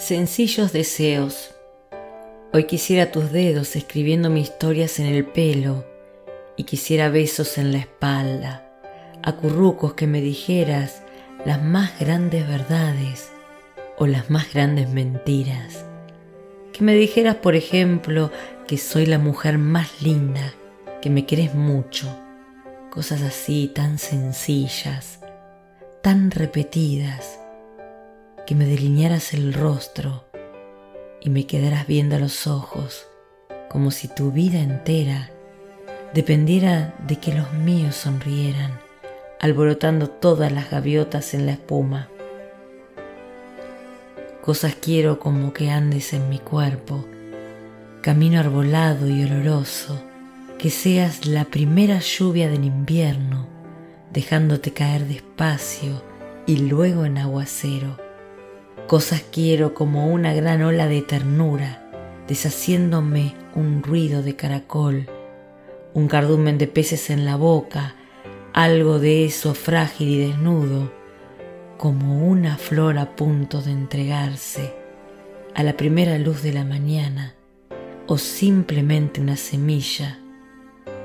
Sencillos deseos. Hoy quisiera tus dedos escribiendo mis historias en el pelo y quisiera besos en la espalda, acurrucos que me dijeras las más grandes verdades o las más grandes mentiras. Que me dijeras, por ejemplo, que soy la mujer más linda, que me querés mucho. Cosas así tan sencillas, tan repetidas que me delinearas el rostro y me quedaras viendo a los ojos como si tu vida entera dependiera de que los míos sonrieran, alborotando todas las gaviotas en la espuma. Cosas quiero como que andes en mi cuerpo, camino arbolado y oloroso, que seas la primera lluvia del invierno, dejándote caer despacio y luego en aguacero Cosas quiero como una gran ola de ternura, deshaciéndome un ruido de caracol, un cardumen de peces en la boca, algo de eso frágil y desnudo, como una flor a punto de entregarse a la primera luz de la mañana, o simplemente una semilla,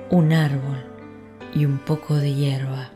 un árbol y un poco de hierba.